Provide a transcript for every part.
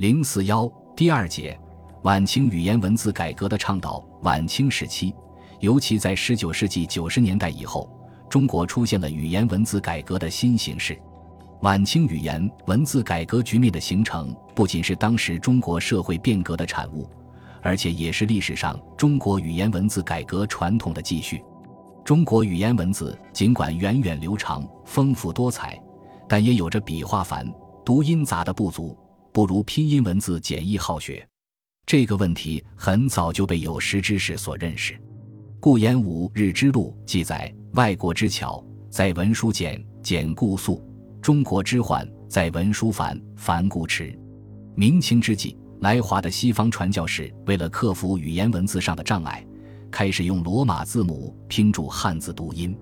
零四幺第二节，晚清语言文字改革的倡导。晚清时期，尤其在十九世纪九十年代以后，中国出现了语言文字改革的新形式。晚清语言文字改革局面的形成，不仅是当时中国社会变革的产物，而且也是历史上中国语言文字改革传统的继续。中国语言文字尽管源远流长、丰富多彩，但也有着笔画繁、读音杂的不足。不如拼音文字简易好学，这个问题很早就被有识之士所认识。顾炎武《日之录》记载：“外国之巧，在文书简，简固素；中国之缓，在文书繁，繁固迟。”明清之际，来华的西方传教士为了克服语言文字上的障碍，开始用罗马字母拼注汉字读音。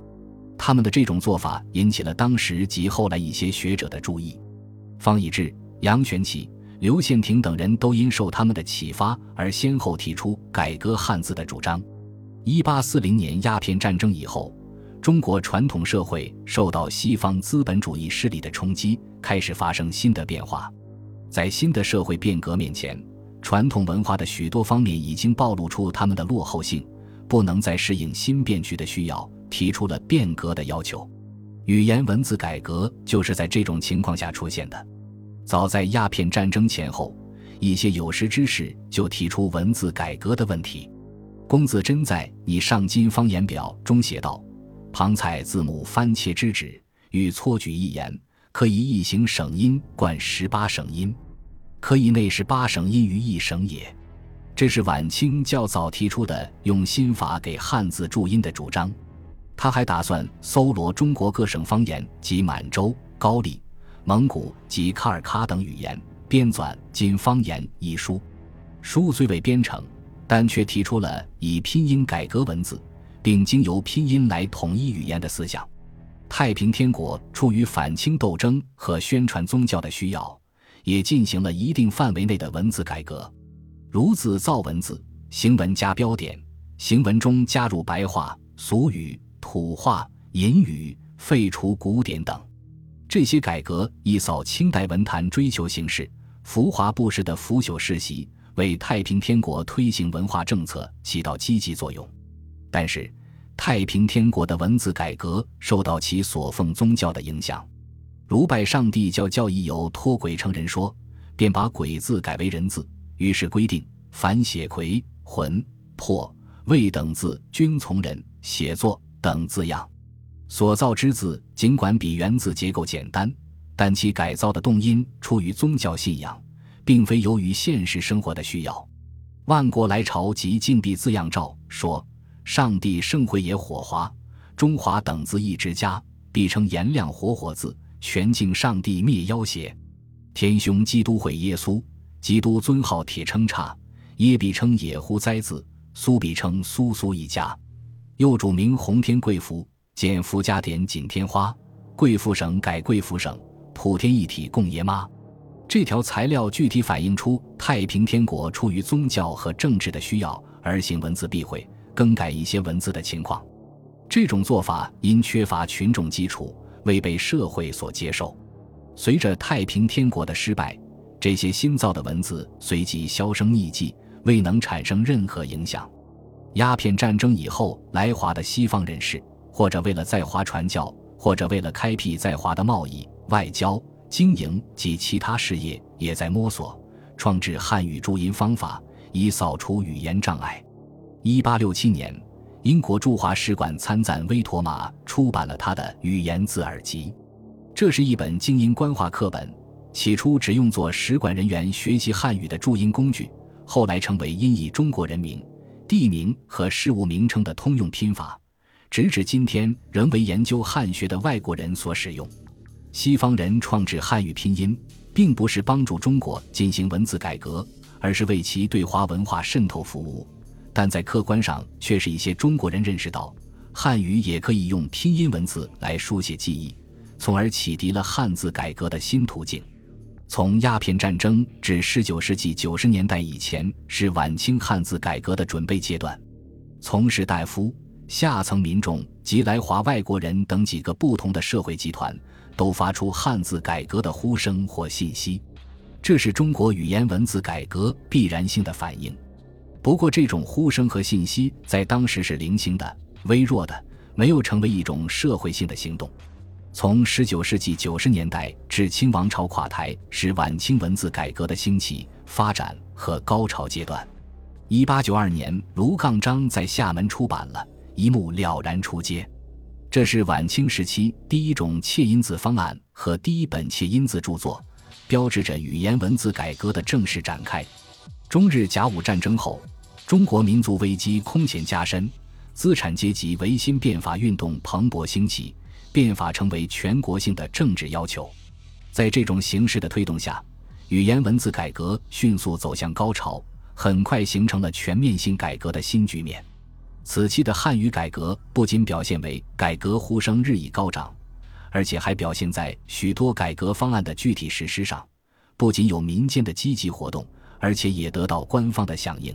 他们的这种做法引起了当时及后来一些学者的注意。方以智。杨玄启、刘宪廷等人都因受他们的启发而先后提出改革汉字的主张。一八四零年鸦片战争以后，中国传统社会受到西方资本主义势力的冲击，开始发生新的变化。在新的社会变革面前，传统文化的许多方面已经暴露出他们的落后性，不能再适应新变局的需要，提出了变革的要求。语言文字改革就是在这种情况下出现的。早在鸦片战争前后，一些有识之士就提出文字改革的问题。龚自珍在《拟上金方言表》中写道：“旁采字母番切之旨，欲错举一言，可以一行省音贯十八省音，可以内十八省音于一省也。”这是晚清较早提出的用新法给汉字注音的主张。他还打算搜罗中国各省方言及满洲、高丽。蒙古及卡尔喀等语言编纂《今方言》一书，书虽未编成，但却提出了以拼音改革文字，并经由拼音来统一语言的思想。太平天国出于反清斗争和宣传宗教的需要，也进行了一定范围内的文字改革，如字造文字，行文加标点，行文中加入白话、俗语、土话、隐语，废除古典等。这些改革一扫清代文坛追求形式、浮华不实的腐朽世袭，为太平天国推行文化政策起到积极作用。但是，太平天国的文字改革受到其所奉宗教的影响，如拜上帝教教义有脱鬼成人说，便把鬼字改为人字，于是规定凡写魁、魂、魄、未等字均从人写作等字样。所造之字尽管比原字结构简单，但其改造的动因出于宗教信仰，并非由于现实生活的需要。万国来朝及禁闭字样照说：“上帝圣会也火华、中华等字一之家，必称颜亮活火字，全敬上帝灭妖邪。天兄基督会耶稣，基督尊号铁称叉，耶必称野乎哉字，苏必称苏苏一家。又主名洪天贵福。”见福家点锦天花，贵妇省改贵妇省，普天一体供爷妈。这条材料具体反映出太平天国出于宗教和政治的需要而行文字避讳、更改一些文字的情况。这种做法因缺乏群众基础，未被社会所接受。随着太平天国的失败，这些新造的文字随即销声匿迹，未能产生任何影响。鸦片战争以后来华的西方人士。或者为了在华传教，或者为了开辟在华的贸易、外交、经营及其他事业，也在摸索创制汉语注音方法，以扫除语言障碍。一八六七年，英国驻华使馆参赞威妥玛出版了他的《语言字耳集》，这是一本精英官话课本，起初只用作使馆人员学习汉语的注音工具，后来成为音译中国人名、地名和事物名称的通用拼法。直至今天，仍为研究汉学的外国人所使用。西方人创制汉语拼音，并不是帮助中国进行文字改革，而是为其对华文化渗透服务。但在客观上，却是一些中国人认识到，汉语也可以用拼音文字来书写记忆，从而启迪了汉字改革的新途径。从鸦片战争至十九世纪九十年代以前，是晚清汉字改革的准备阶段。从士大夫。下层民众及来华外国人等几个不同的社会集团，都发出汉字改革的呼声或信息。这是中国语言文字改革必然性的反应。不过，这种呼声和信息在当时是零星的、微弱的，没有成为一种社会性的行动。从19世纪90年代至清王朝垮台，是晚清文字改革的兴起、发展和高潮阶段。1892年，卢杠章在厦门出版了《一目了然出街》，这是晚清时期第一种切音字方案和第一本切音字著作，标志着语言文字改革的正式展开。中日甲午战争后，中国民族危机空前加深，资产阶级维新变法运动蓬勃兴起。变法成为全国性的政治要求，在这种形势的推动下，语言文字改革迅速走向高潮，很快形成了全面性改革的新局面。此期的汉语改革不仅表现为改革呼声日益高涨，而且还表现在许多改革方案的具体实施上。不仅有民间的积极活动，而且也得到官方的响应。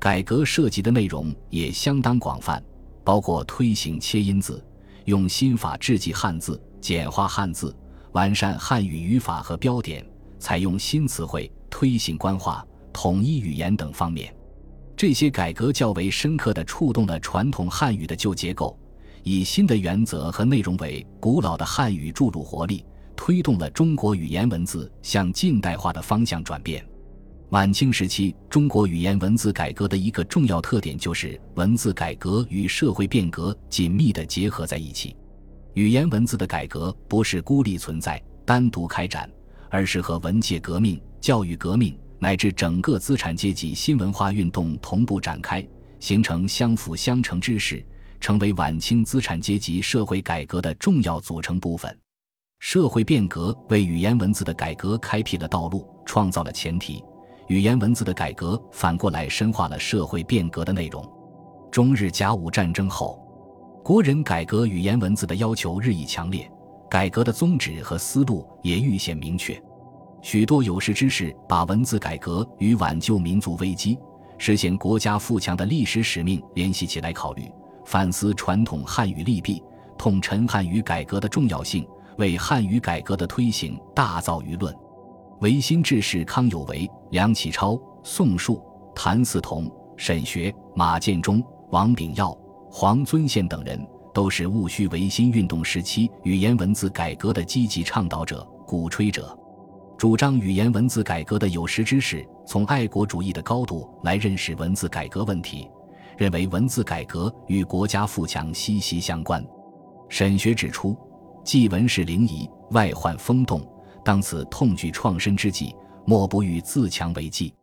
改革涉及的内容也相当广泛，包括推行切音字。用新法制记汉字，简化汉字，完善汉语语法和标点，采用新词汇，推行官话、统一语言等方面。这些改革较为深刻地触动了传统汉语的旧结构，以新的原则和内容为古老的汉语注入活力，推动了中国语言文字向近代化的方向转变。晚清时期，中国语言文字改革的一个重要特点就是文字改革与社会变革紧密地结合在一起。语言文字的改革不是孤立存在、单独开展，而是和文界革命、教育革命乃至整个资产阶级新文化运动同步展开，形成相辅相成之势，成为晚清资产阶级社会改革的重要组成部分。社会变革为语言文字的改革开辟了道路，创造了前提。语言文字的改革反过来深化了社会变革的内容。中日甲午战争后，国人改革语言文字的要求日益强烈，改革的宗旨和思路也愈显明确。许多有识之士把文字改革与挽救民族危机、实现国家富强的历史使命联系起来考虑，反思传统汉语利弊，痛陈汉语改革的重要性，为汉语改革的推行大造舆论。维新志士康有为、梁启超、宋树、谭嗣同、沈学、马建忠、王炳耀、黄遵宪等人，都是戊戌维新运动时期语言文字改革的积极倡导者、鼓吹者。主张语言文字改革的有识之士，从爱国主义的高度来认识文字改革问题，认为文字改革与国家富强息息相关。沈学指出，既文是灵仪，外患风动。当此痛举创身之际，莫不与自强为计。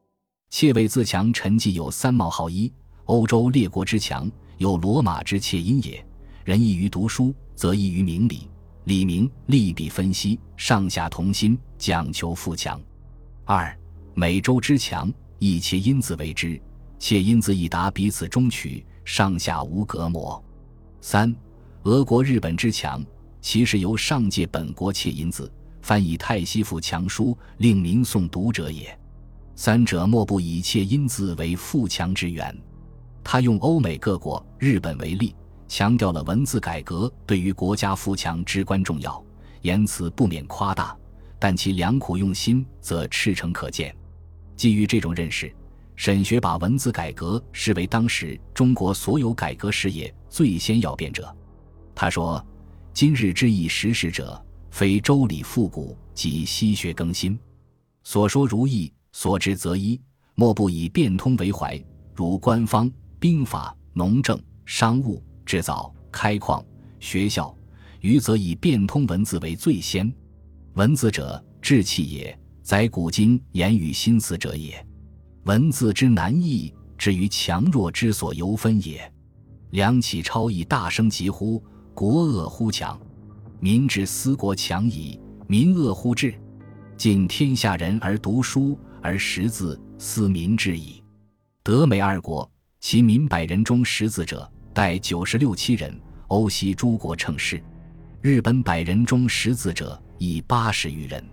窃谓自强，臣既有三毛好一，欧洲列国之强，有罗马之窃因也。人易于读书，则易于明理。理明利弊分析，上下同心，讲求富强。二美洲之强，以切因字为之，切因字以达彼此中取，上下无隔膜。三俄国、日本之强，其实由上界本国切因字。翻译太西富强书，令民诵读者也。三者莫不以切因字为富强之源。他用欧美各国、日本为例，强调了文字改革对于国家富强至关重要，言辞不免夸大，但其良苦用心则赤诚可见。基于这种认识，沈学把文字改革视为当时中国所有改革事业最先要变者。他说：“今日之以实施者。”非周礼复古，即西学更新。所说如意，所知则一，莫不以变通为怀。如官方、兵法、农政、商务、制造、开矿、学校，余则以变通文字为最先。文字者，志气也；载古今言语心思者也。文字之难易，至于强弱之所由分也。梁启超以大声疾呼：“国恶乎强！”民之思国强矣，民恶乎治？尽天下人而读书而识字，思民之矣。德美二国，其民百人中识字者，待九十六七人，欧西诸国称是。日本百人中识字者，亦八十余人。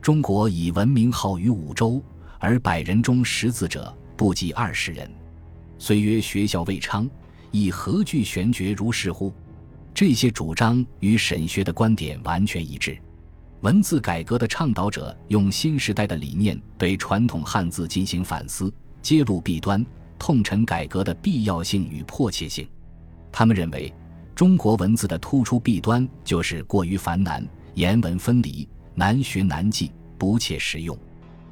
中国以文明号于五洲，而百人中识字者不及二十人。虽曰学校未昌，亦何惧玄绝如是乎？这些主张与沈学的观点完全一致。文字改革的倡导者用新时代的理念对传统汉字进行反思，揭露弊端，痛陈改革的必要性与迫切性。他们认为，中国文字的突出弊端就是过于繁难，言文分离，难学难记，不切实用。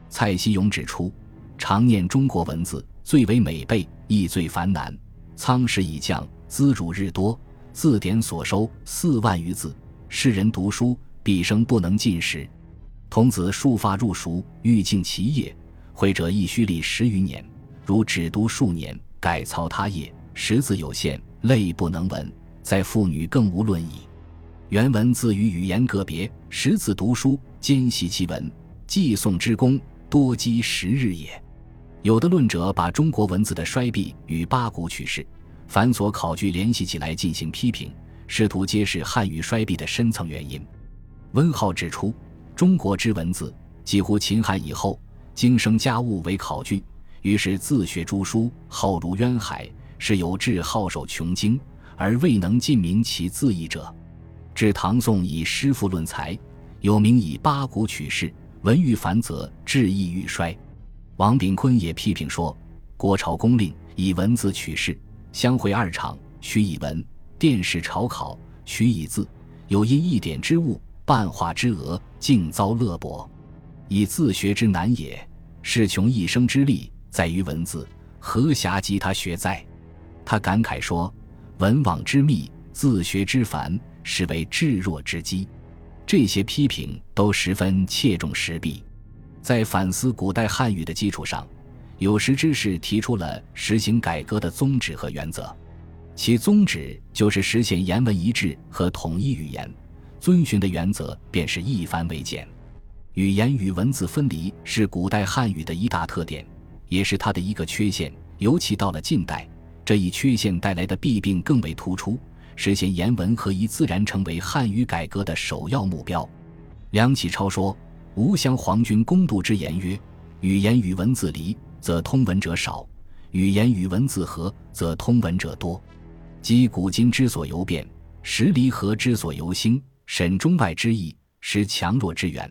蔡希勇指出，常念中国文字最为美背，亦最繁难。仓史已降，资汝日多，字典所收四万余字，世人读书。毕生不能进食，童子束发入塾，欲尽其业，会者亦须历十余年。如只读数年，改操他业，识字有限，类不能闻。在妇女更无论矣。原文字与语言个别，识字读书，兼习其文，寄送之功，多积十日也。有的论者把中国文字的衰弊与八股取士、繁琐考据联系起来进行批评，试图揭示汉语衰弊的深层原因。温浩指出，中国之文字几乎秦汉以后，经生家务为考据，于是自学诸书，浩如渊海，是有志好守穷经，而未能尽明其字义者。至唐宋以诗赋论才，有名以八股取士，文欲繁则志意欲衰。王炳坤也批评说，国朝公令以文字取士，相会二场，取以文；殿试朝考，取以字。有因一点之物。半化之额，竟遭勒薄，以自学之难也。是穷一生之力，在于文字，何暇及他学哉？他感慨说：“文网之密，自学之繁，视为至弱之机。”这些批评都十分切中时弊。在反思古代汉语的基础上，有识之士提出了实行改革的宗旨和原则。其宗旨就是实现言文一致和统一语言。遵循的原则便是一繁为简，语言与文字分离是古代汉语的一大特点，也是它的一个缺陷。尤其到了近代，这一缺陷带来的弊病更为突出。实现言文合一，自然成为汉语改革的首要目标。梁启超说：“吾乡皇君公度之言曰：‘语言与文字离，则通文者少；语言与文字合，则通文者多。’即古今之所由变，时离合之所由兴。”审中外之意，识强弱之源，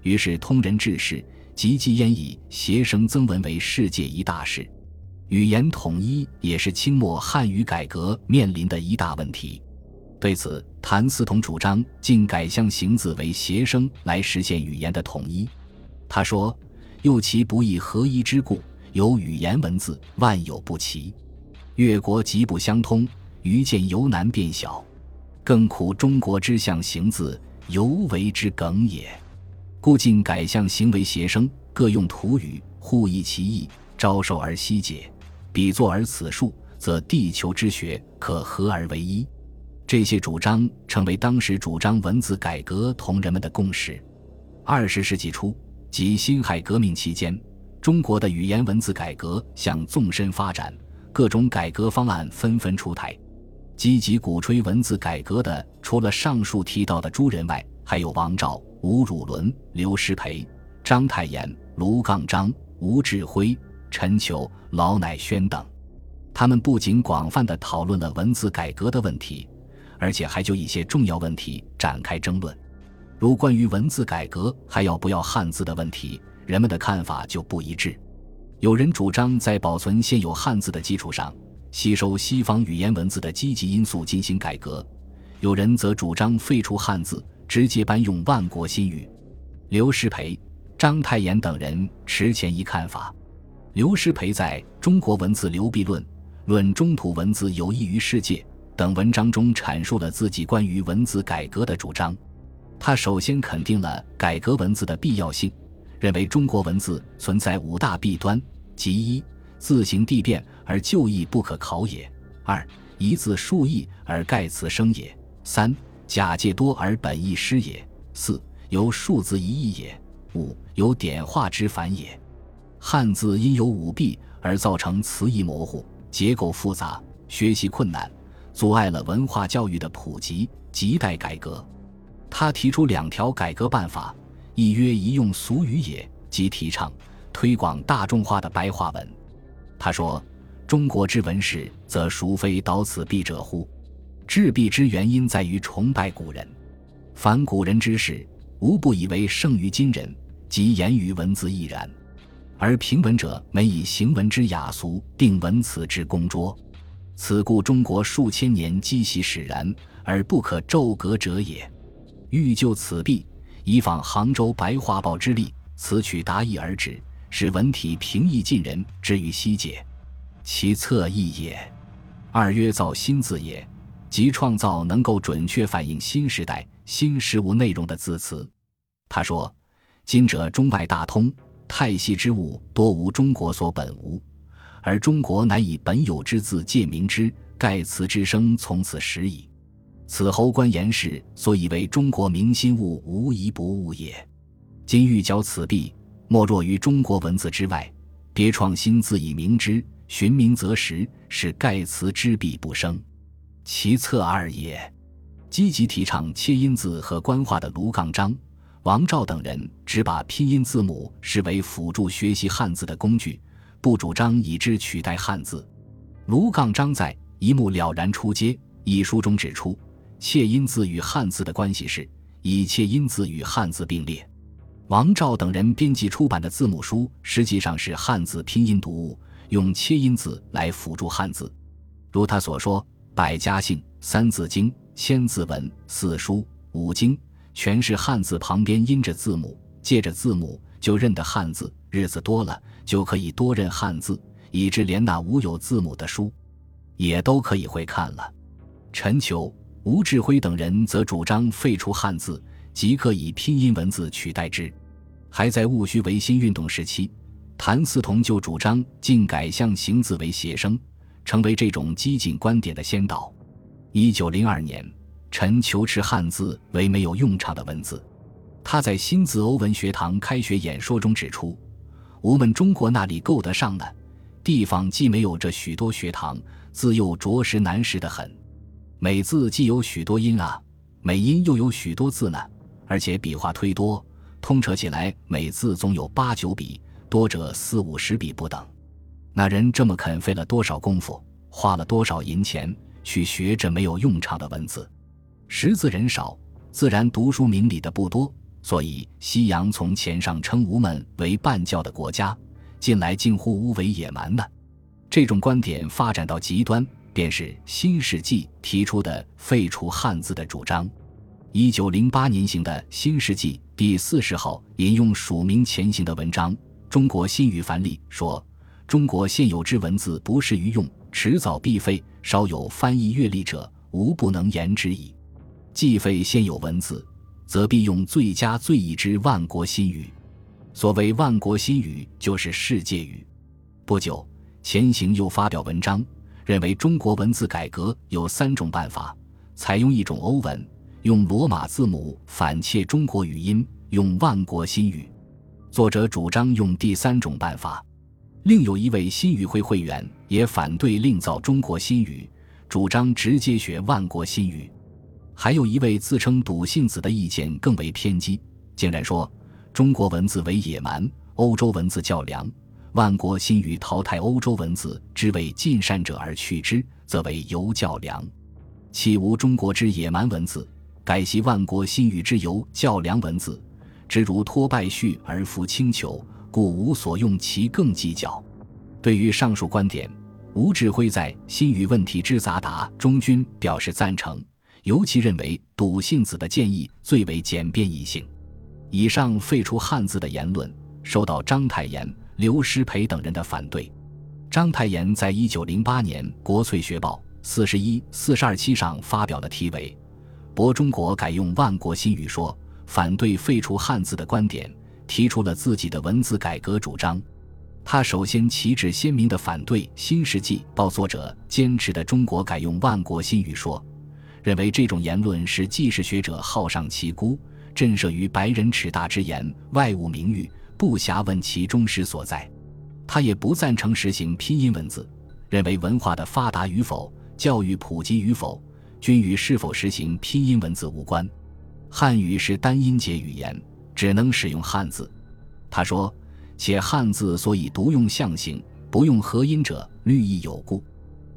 于是通人治世，积极焉以谐声增文为世界一大事。语言统一也是清末汉语改革面临的一大问题。对此，谭嗣同主张尽改象形字为谐声来实现语言的统一。他说：“又其不以合一之故，有语言文字万有不齐，越国极不相通，愚见犹难变小。”更苦中国之象形字，犹为之梗也。故尽改象形为谐声，各用土语，互异其意，招受而悉解，比作而此数，则地球之学可合而为一。这些主张成为当时主张文字改革同人们的共识。二十世纪初，即辛亥革命期间，中国的语言文字改革向纵深发展，各种改革方案纷纷出台。积极鼓吹文字改革的，除了上述提到的诸人外，还有王照、吴汝伦、刘师培、章太炎、卢杠章、吴志辉、陈求、劳乃轩等。他们不仅广泛的讨论了文字改革的问题，而且还就一些重要问题展开争论。如关于文字改革还要不要汉字的问题，人们的看法就不一致。有人主张在保存现有汉字的基础上。吸收西方语言文字的积极因素进行改革，有人则主张废除汉字，直接搬用万国新语。刘师培、章太炎等人持前一看法。刘师培在《中国文字流弊论》《论中土文字有益于世界》等文章中阐述了自己关于文字改革的主张。他首先肯定了改革文字的必要性，认为中国文字存在五大弊端，即一。字形地变而就义不可考也。二一字数义而盖词生也。三假借多而本意失也。四由数字一义也。五由点画之繁也。汉字因有五弊而造成词义模糊、结构复杂、学习困难，阻碍了文化教育的普及，亟待改革。他提出两条改革办法：一曰一用俗语也，即提倡推广大众化的白话文。他说：“中国之文史，则孰非导此弊者乎？治弊之原因在于崇拜古人，凡古人之事，无不以为胜于今人，即言语文字亦然。而平文者，每以行文之雅俗，定文辞之工拙。此故中国数千年积习使然，而不可骤革者也。欲就此弊，以仿杭州白话报之例，此取达意而止，使文体平易近人，之于西解，其策亦也。二曰造新字也，即创造能够准确反映新时代新事物内容的字词。他说：“今者中外大通。”太息之物多无中国所本无，而中国乃以本有之字借名之，盖词之声从此始矣。此侯官言氏所以为中国明心物，无疑不误也。今欲矫此弊，莫若于中国文字之外，别创新字以明之，寻名择实，使盖词之弊不生。其策二也。积极提倡切音字和官话的卢杠章。王照等人只把拼音字母视为辅助学习汉字的工具，不主张以之取代汉字。卢杠章在《一目了然出街》一书中指出，切音字与汉字的关系是以切音字与汉字并列。王照等人编辑出版的字母书实际上是汉字拼音读物，用切音字来辅助汉字。如他所说，《百家姓》《三字经》《千字文》《四书》《五经》。全是汉字旁边印着字母，借着字母就认得汉字。日子多了，就可以多认汉字，以致连那无有字母的书，也都可以会看了。陈求、吴志辉等人则主张废除汉字，即可以拼音文字取代之。还在戊戌维新运动时期，谭嗣同就主张禁改象形字为写生，成为这种激进观点的先导。一九零二年。陈求持汉字为没有用场的文字，他在新字欧文学堂开学演说中指出：“吾们中国那里够得上呢？地方既没有这许多学堂，字又着实难识的很。每字既有许多音啊，每音又有许多字呢，而且笔画忒多，通扯起来每字总有八九笔，多者四五十笔不等。那人这么肯费了多少功夫，花了多少银钱去学这没有用场的文字？”识字人少，自然读书明理的不多，所以西洋从前上称吴们为半教的国家，近来近乎无为野蛮呢。这种观点发展到极端，便是新世纪提出的废除汉字的主张。一九零八年行的《新世纪》第四十号引用署名前行的文章《中国新语繁例》说：“中国现有之文字不适于用，迟早必废。稍有翻译阅历者，无不能言之矣。”既废现有文字，则必用最佳最易之万国新语。所谓万国新语，就是世界语。不久，钱行又发表文章，认为中国文字改革有三种办法：采用一种欧文，用罗马字母反切中国语音，用万国新语。作者主张用第三种办法。另有一位新语会会员也反对另造中国新语，主张直接学万国新语。还有一位自称笃信子的意见更为偏激，竟然说中国文字为野蛮，欧洲文字较良，万国新语淘汰欧洲文字之为尽善者而去之，则为犹较良。岂无中国之野蛮文字，改习万国新语之犹较良文字，之如托败絮而复轻裘，故无所用其更计较。对于上述观点，吴志辉在《新语问题之杂答》中均表示赞成。尤其认为笃信子的建议最为简便易行。以上废除汉字的言论受到章太炎、刘师培等人的反对。章太炎在一九零八年《国粹学报》四十一、四十二期上发表了题为《博中国改用万国新语说》，反对废除汉字的观点，提出了自己的文字改革主张。他首先旗帜鲜明地反对《新世纪报》作者坚持的中国改用万国新语说。认为这种言论是既是学者好上其孤，震慑于白人耻大之言，外务名誉，不暇问其忠实所在。他也不赞成实行拼音文字，认为文化的发达与否、教育普及与否，均与是否实行拼音文字无关。汉语是单音节语言，只能使用汉字。他说：“且汉字所以独用象形，不用合音者，律亦有故。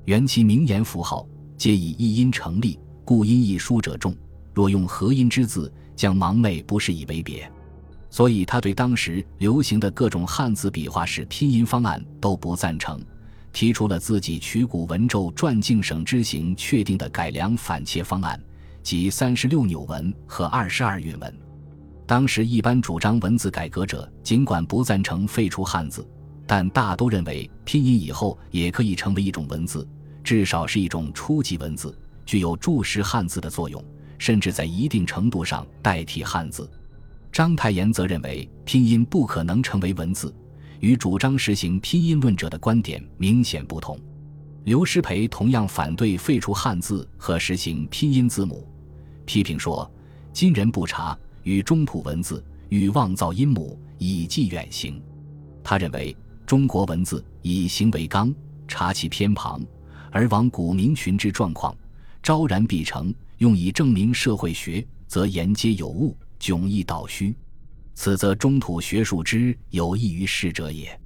原其名言符号，皆以一音成立。”故音译书者众，若用合音之字，将盲昧不是以为别，所以他对当时流行的各种汉字笔画式拼音方案都不赞成，提出了自己曲古文纣传敬省之行确定的改良反切方案，即三十六纽文和二十二韵文。当时一般主张文字改革者，尽管不赞成废除汉字，但大都认为拼音以后也可以成为一种文字，至少是一种初级文字，具有注释汉字的作用。甚至在一定程度上代替汉字。章太炎则认为拼音不可能成为文字，与主张实行拼音论者的观点明显不同。刘师培同样反对废除汉字和实行拼音字母，批评说：“今人不察，与中土文字欲妄造音母，以继远行。”他认为中国文字以形为纲，察其偏旁，而往古民群之状况，昭然必成。用以证明社会学，则言皆有误，迥异倒虚，此则中土学术之有益于世者也。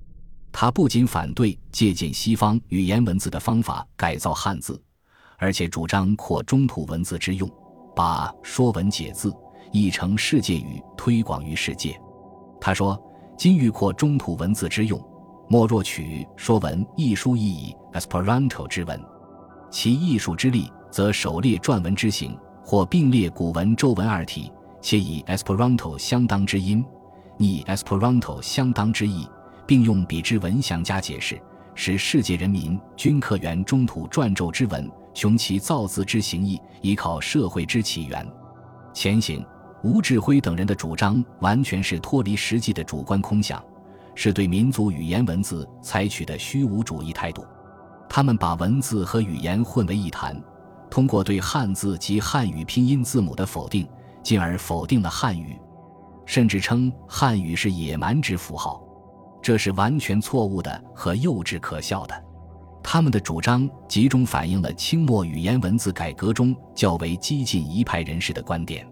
他不仅反对借鉴西方语言文字的方法改造汉字，而且主张扩中土文字之用，把《说文解字》译成世界语，推广于世界。他说：“今欲扩中土文字之用，莫若取《说文》一书意以 Esperanto 之文，其艺术之力。”则首列篆文之形，或并列古文、周文二体，且以 Esperanto 相当之音，拟 Esperanto 相当之意，并用彼之文详加解释，使世界人民均可原中土篆籀之文，穷其造字之形意，以考社会之起源。前行吴志辉等人的主张，完全是脱离实际的主观空想，是对民族语言文字采取的虚无主义态度。他们把文字和语言混为一谈。通过对汉字及汉语拼音字母的否定，进而否定了汉语，甚至称汉语是野蛮之符号，这是完全错误的和幼稚可笑的。他们的主张集中反映了清末语言文字改革中较为激进一派人士的观点。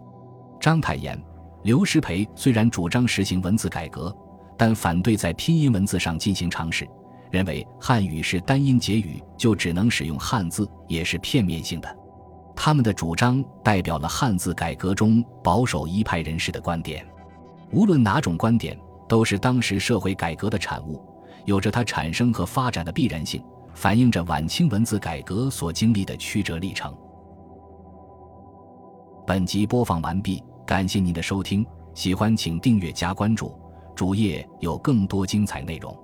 章太炎、刘师培虽然主张实行文字改革，但反对在拼音文字上进行尝试。认为汉语是单音节语，就只能使用汉字，也是片面性的。他们的主张代表了汉字改革中保守一派人士的观点。无论哪种观点，都是当时社会改革的产物，有着它产生和发展的必然性，反映着晚清文字改革所经历的曲折历程。本集播放完毕，感谢您的收听，喜欢请订阅加关注，主页有更多精彩内容。